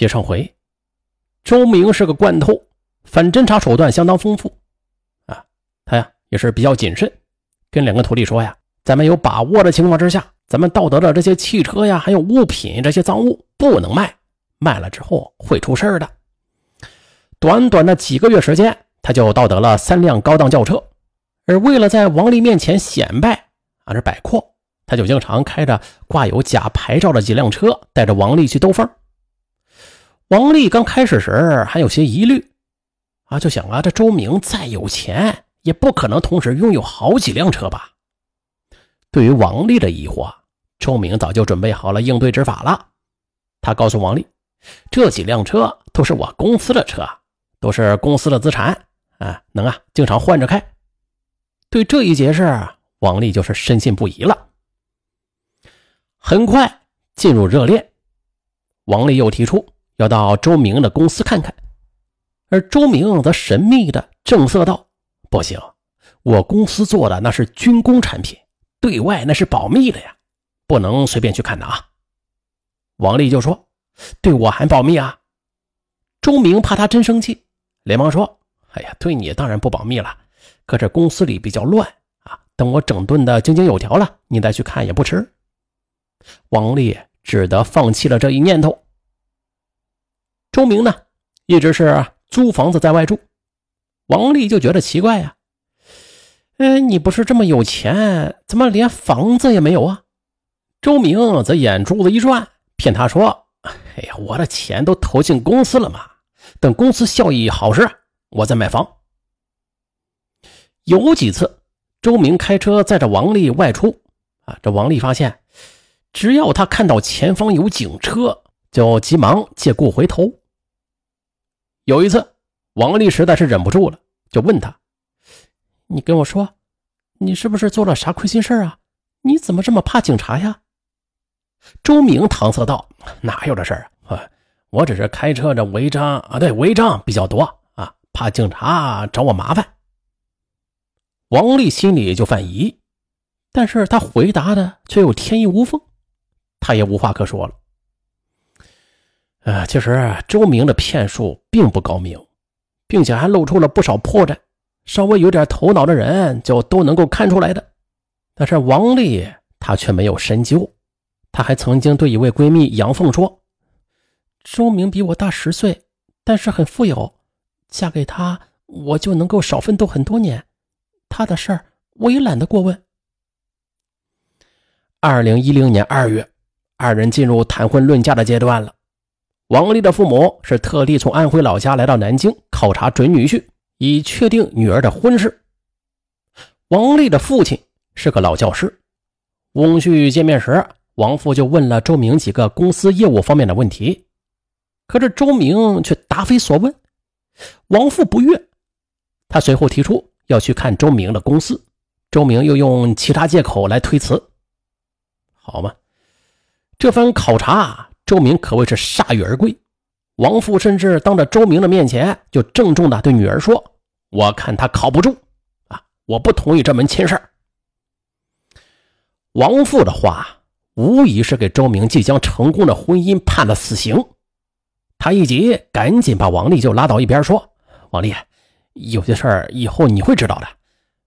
接上回，周明是个惯偷，反侦查手段相当丰富啊。他呀也是比较谨慎，跟两个徒弟说呀：“咱们有把握的情况之下，咱们盗得的这些汽车呀，还有物品这些赃物不能卖，卖了之后会出事的。”短短的几个月时间，他就盗得了三辆高档轿车，而为了在王丽面前显摆啊这摆阔，他就经常开着挂有假牌照的几辆车，带着王丽去兜风。王丽刚开始时还有些疑虑，啊，就想啊，这周明再有钱，也不可能同时拥有好几辆车吧？对于王丽的疑惑，周明早就准备好了应对之法了。他告诉王丽，这几辆车都是我公司的车，都是公司的资产，啊，能啊，经常换着开。对这一解释，王丽就是深信不疑了。很快进入热恋，王丽又提出。要到周明的公司看看，而周明则神秘的正色道：“不行，我公司做的那是军工产品，对外那是保密的呀，不能随便去看的啊。”王丽就说：“对我还保密啊？”周明怕他真生气，连忙说：“哎呀，对你当然不保密了，可这公司里比较乱啊，等我整顿的井井有条了，你再去看也不迟。”王丽只得放弃了这一念头。周明呢，一直是租房子在外住。王丽就觉得奇怪呀，哎，你不是这么有钱，怎么连房子也没有啊？周明则眼珠子一转，骗他说：“哎呀，我的钱都投进公司了嘛，等公司效益好时，我再买房。”有几次，周明开车载着王丽外出，啊，这王丽发现，只要他看到前方有警车，就急忙借故回头。有一次，王丽实在是忍不住了，就问他：“你跟我说，你是不是做了啥亏心事啊？你怎么这么怕警察呀？”周明搪塞道：“哪有这事儿啊？我只是开车这违章啊，对，违章比较多啊，怕警察找我麻烦。”王丽心里就犯疑，但是他回答的却又天衣无缝，他也无话可说了。呃，其实周明的骗术并不高明，并且还露出了不少破绽，稍微有点头脑的人就都能够看出来的。但是王丽她却没有深究，她还曾经对一位闺蜜杨凤说：“周明比我大十岁，但是很富有，嫁给他我就能够少奋斗很多年，他的事儿我也懒得过问。”二零一零年二月，二人进入谈婚论嫁的阶段了。王丽的父母是特地从安徽老家来到南京考察准女婿，以确定女儿的婚事。王丽的父亲是个老教师，翁婿见面时，王父就问了周明几个公司业务方面的问题，可是周明却答非所问。王父不悦，他随后提出要去看周明的公司，周明又用其他借口来推辞。好嘛，这番考察。周明可谓是铩羽而归，王父甚至当着周明的面前就郑重地对女儿说：“我看他靠不住啊，我不同意这门亲事。”王父的话无疑是给周明即将成功的婚姻判了死刑。他一急，赶紧把王丽就拉到一边说：“王丽，有些事儿以后你会知道的。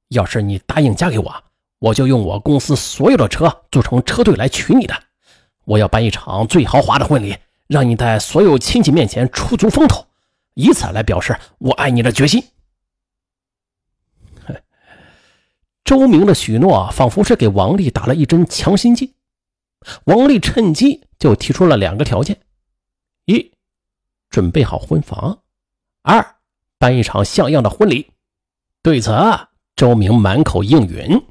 要是你答应嫁给我，我就用我公司所有的车组成车队来娶你的。”我要办一场最豪华的婚礼，让你在所有亲戚面前出足风头，以此来表示我爱你的决心。周明的许诺仿佛是给王丽打了一针强心剂，王丽趁机就提出了两个条件：一，准备好婚房；二，办一场像样的婚礼。对此，周明满口应允。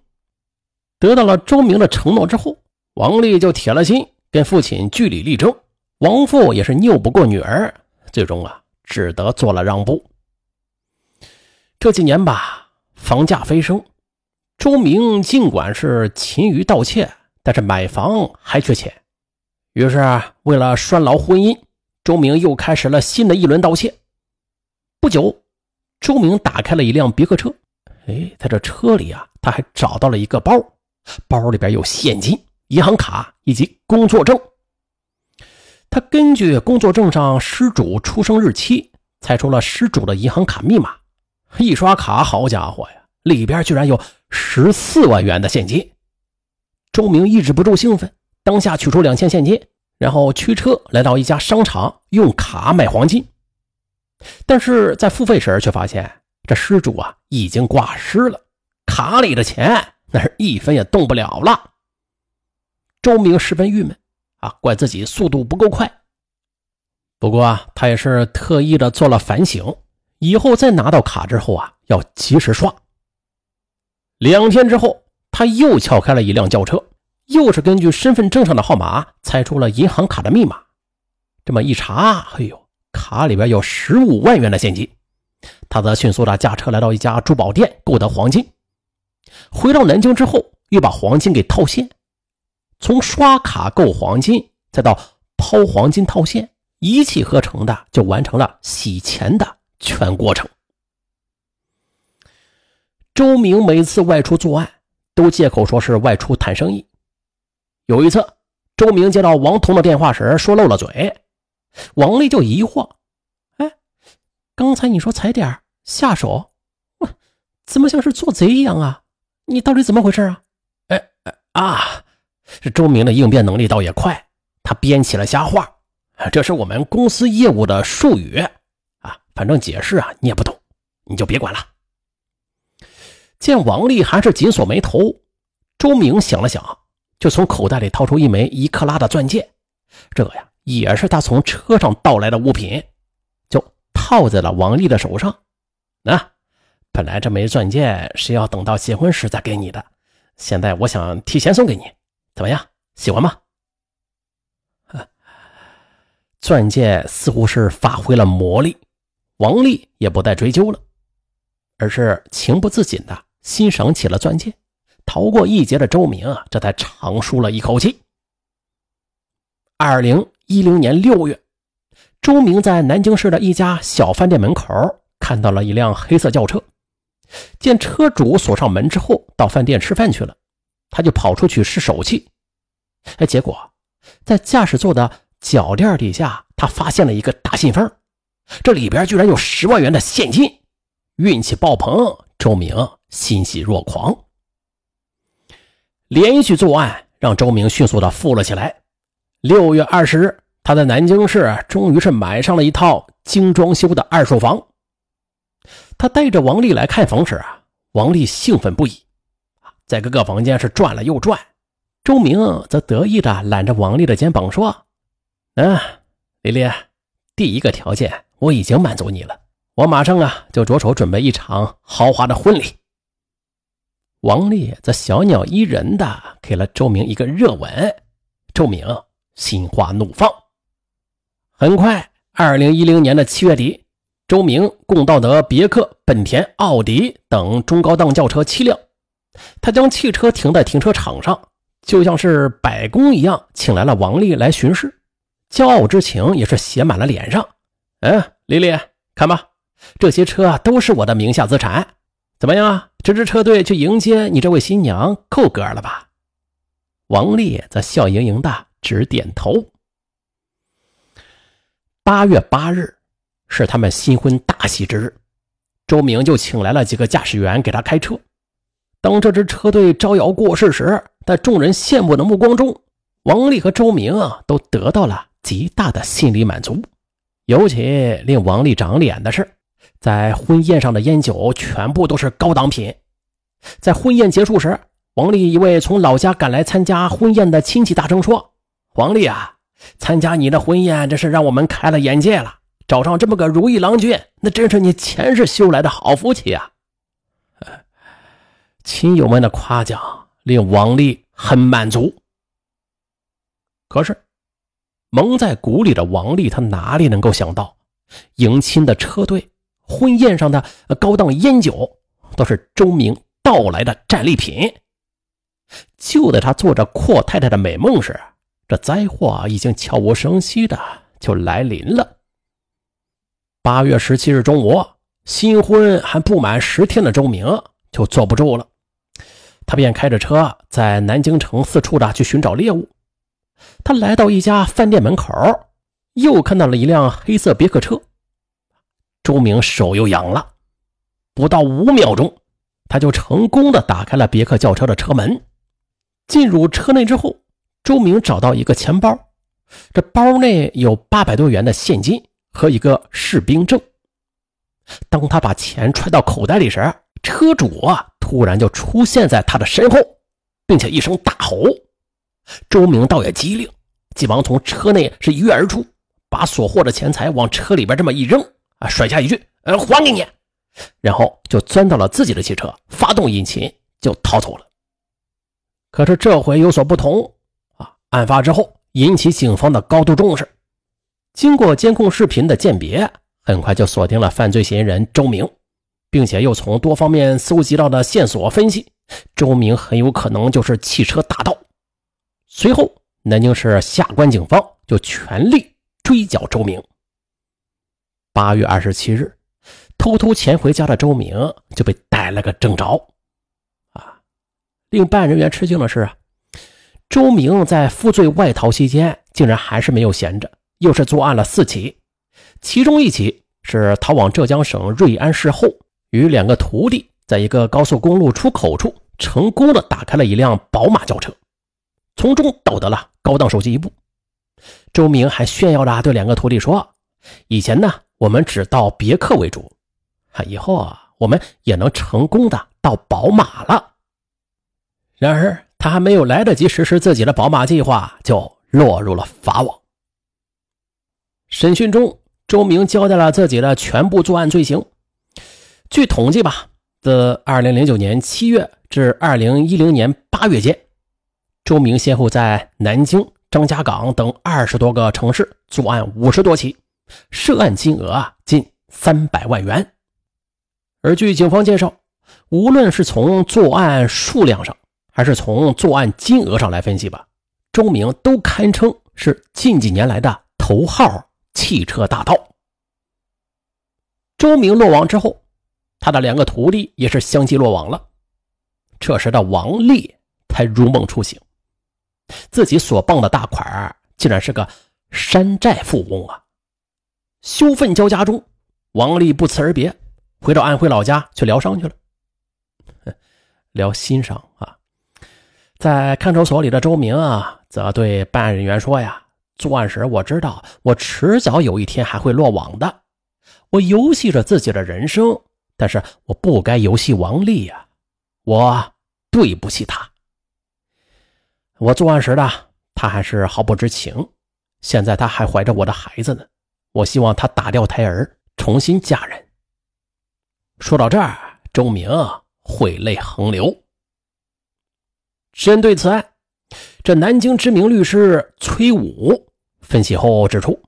得到了周明的承诺之后，王丽就铁了心。跟父亲据理力争，王父也是拗不过女儿，最终啊，只得做了让步。这几年吧，房价飞升，周明尽管是勤于盗窃，但是买房还缺钱，于是为了拴牢婚姻，周明又开始了新的一轮盗窃。不久，周明打开了一辆别克车，哎，在这车里啊，他还找到了一个包，包里边有现金。银行卡以及工作证，他根据工作证上失主出生日期，猜出了失主的银行卡密码。一刷卡，好家伙呀，里边居然有十四万元的现金。周明抑制不住兴奋，当下取出两千现金，然后驱车来到一家商场，用卡买黄金。但是在付费时，却发现这失主啊已经挂失了，卡里的钱那是一分也动不了了。周明十分郁闷啊，怪自己速度不够快。不过啊，他也是特意的做了反省，以后再拿到卡之后啊，要及时刷。两天之后，他又撬开了一辆轿车，又是根据身份证上的号码猜出了银行卡的密码。这么一查，哎呦！卡里边有十五万元的现金，他则迅速的驾车来到一家珠宝店购得黄金。回到南京之后，又把黄金给套现。从刷卡购黄金，再到抛黄金套现，一气呵成的就完成了洗钱的全过程。周明每次外出作案，都借口说是外出谈生意。有一次，周明接到王彤的电话时，说漏了嘴。王丽就疑惑：“哎，刚才你说踩点下手，怎么像是做贼一样啊？你到底怎么回事啊？”哎哎啊，这周明的应变能力倒也快，他编起了瞎话：“这是我们公司业务的术语啊，反正解释啊你也不懂，你就别管了。”见王丽还是紧锁眉头，周明想了想，就从口袋里掏出一枚一克拉的钻戒，这呀。也是他从车上盗来的物品，就套在了王丽的手上。那本来这枚钻戒是要等到结婚时再给你的，现在我想提前送给你，怎么样？喜欢吗？钻戒似乎是发挥了魔力，王丽也不再追究了，而是情不自禁的欣赏起了钻戒。逃过一劫的周明啊，这才长舒了一口气。二零。一零年六月，周明在南京市的一家小饭店门口看到了一辆黑色轿车，见车主锁上门之后到饭店吃饭去了，他就跑出去试手气。哎，结果在驾驶座的脚垫底下，他发现了一个大信封，这里边居然有十万元的现金，运气爆棚，周明欣喜若狂。连续作案让周明迅速的富了起来。六月二十日。他在南京市终于是买上了一套精装修的二手房。他带着王丽来看房时啊，王丽兴奋不已，在各个房间是转了又转。周明则得意的揽着王丽的肩膀说：“嗯，丽丽，第一个条件我已经满足你了，我马上啊就着手准备一场豪华的婚礼。”王丽则小鸟依人的给了周明一个热吻，周明心花怒放。很快，二零一零年的七月底，周明共盗得别克、本田、奥迪等中高档轿车七辆。他将汽车停在停车场上，就像是摆工一样，请来了王丽来巡视，骄傲之情也是写满了脸上。嗯，丽丽，看吧，这些车都是我的名下资产。怎么样？这支车队去迎接你这位新娘，够格了吧？王丽则笑盈盈的直点头。八月八日是他们新婚大喜之日，周明就请来了几个驾驶员给他开车。当这支车队招摇过市时，在众人羡慕的目光中，王丽和周明啊都得到了极大的心理满足。尤其令王丽长脸的是，在婚宴上的烟酒全部都是高档品。在婚宴结束时，王丽一位从老家赶来参加婚宴的亲戚大声说：“王丽啊！”参加你的婚宴，真是让我们开了眼界了。找上这么个如意郎君，那真是你前世修来的好福气啊！亲友们的夸奖令王丽很满足。可是，蒙在鼓里的王丽，她哪里能够想到，迎亲的车队、婚宴上的高档烟酒，都是周明盗来的战利品。就在他做着阔太太的美梦时，这灾祸已经悄无声息的就来临了。八月十七日中午，新婚还不满十天的周明就坐不住了，他便开着车在南京城四处的去寻找猎物。他来到一家饭店门口，又看到了一辆黑色别克车。周明手又痒了，不到五秒钟，他就成功的打开了别克轿车的车门。进入车内之后，周明找到一个钱包，这包内有八百多元的现金和一个士兵证。当他把钱揣到口袋里时，车主啊突然就出现在他的身后，并且一声大吼。周明倒也机灵，急忙从车内是一跃而出，把所获的钱财往车里边这么一扔。啊！甩下一句：“呃，还给你。”然后就钻到了自己的汽车，发动引擎就逃走了。可是这回有所不同啊！案发之后引起警方的高度重视，经过监控视频的鉴别，很快就锁定了犯罪嫌疑人周明，并且又从多方面搜集到的线索分析，周明很有可能就是汽车大盗。随后，南京市下关警方就全力追缴周明。八月二十七日，偷偷潜回家的周明就被逮了个正着。啊，令办案人员吃惊的是啊，周明在负罪外逃期间，竟然还是没有闲着，又是作案了四起。其中一起是逃往浙江省瑞安市后，与两个徒弟在一个高速公路出口处，成功的打开了一辆宝马轿车，从中盗得了高档手机一部。周明还炫耀着对两个徒弟说：“以前呢。”我们只盗别克为主，啊，以后啊，我们也能成功的盗宝马了。然而，他还没有来得及实施自己的宝马计划，就落入了法网。审讯中，周明交代了自己的全部作案罪行。据统计吧，自2009年7月至2010年8月间，周明先后在南京、张家港等二十多个城市作案五十多起。涉案金额啊近三百万元，而据警方介绍，无论是从作案数量上，还是从作案金额上来分析吧，周明都堪称是近几年来的头号汽车大盗。周明落网之后，他的两个徒弟也是相继落网了。这时的王丽才如梦初醒，自己所傍的大款竟然是个山寨富翁啊！羞愤交加中，王丽不辞而别，回到安徽老家去疗伤去了。疗心伤啊！在看守所里的周明啊，则对办案人员说：“呀，作案时我知道我迟早有一天还会落网的，我游戏着自己的人生，但是我不该游戏王丽呀，我对不起他。我作案时的他还是毫不知情，现在他还怀着我的孩子呢。”我希望他打掉胎儿，重新嫁人。说到这儿，周明会泪横流。针对此案，这南京知名律师崔武分析后指出，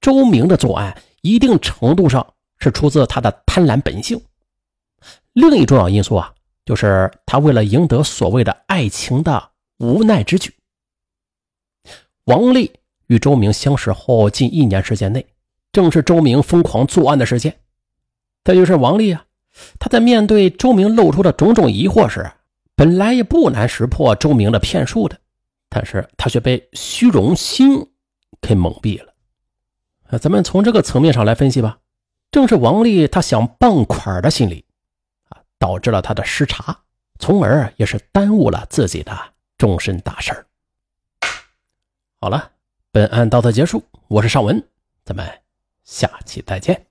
周明的作案一定程度上是出自他的贪婪本性。另一重要因素啊，就是他为了赢得所谓的爱情的无奈之举。王丽。与周明相识后近一年时间内，正是周明疯狂作案的时间。再就是王丽啊，他在面对周明露出的种种疑惑时，本来也不难识破周明的骗术的，但是他却被虚荣心给蒙蔽了。啊，咱们从这个层面上来分析吧，正是王丽她想傍款的心理啊，导致了她的失察，从而也是耽误了自己的终身大事好了。本案到此结束，我是尚文，咱们下期再见。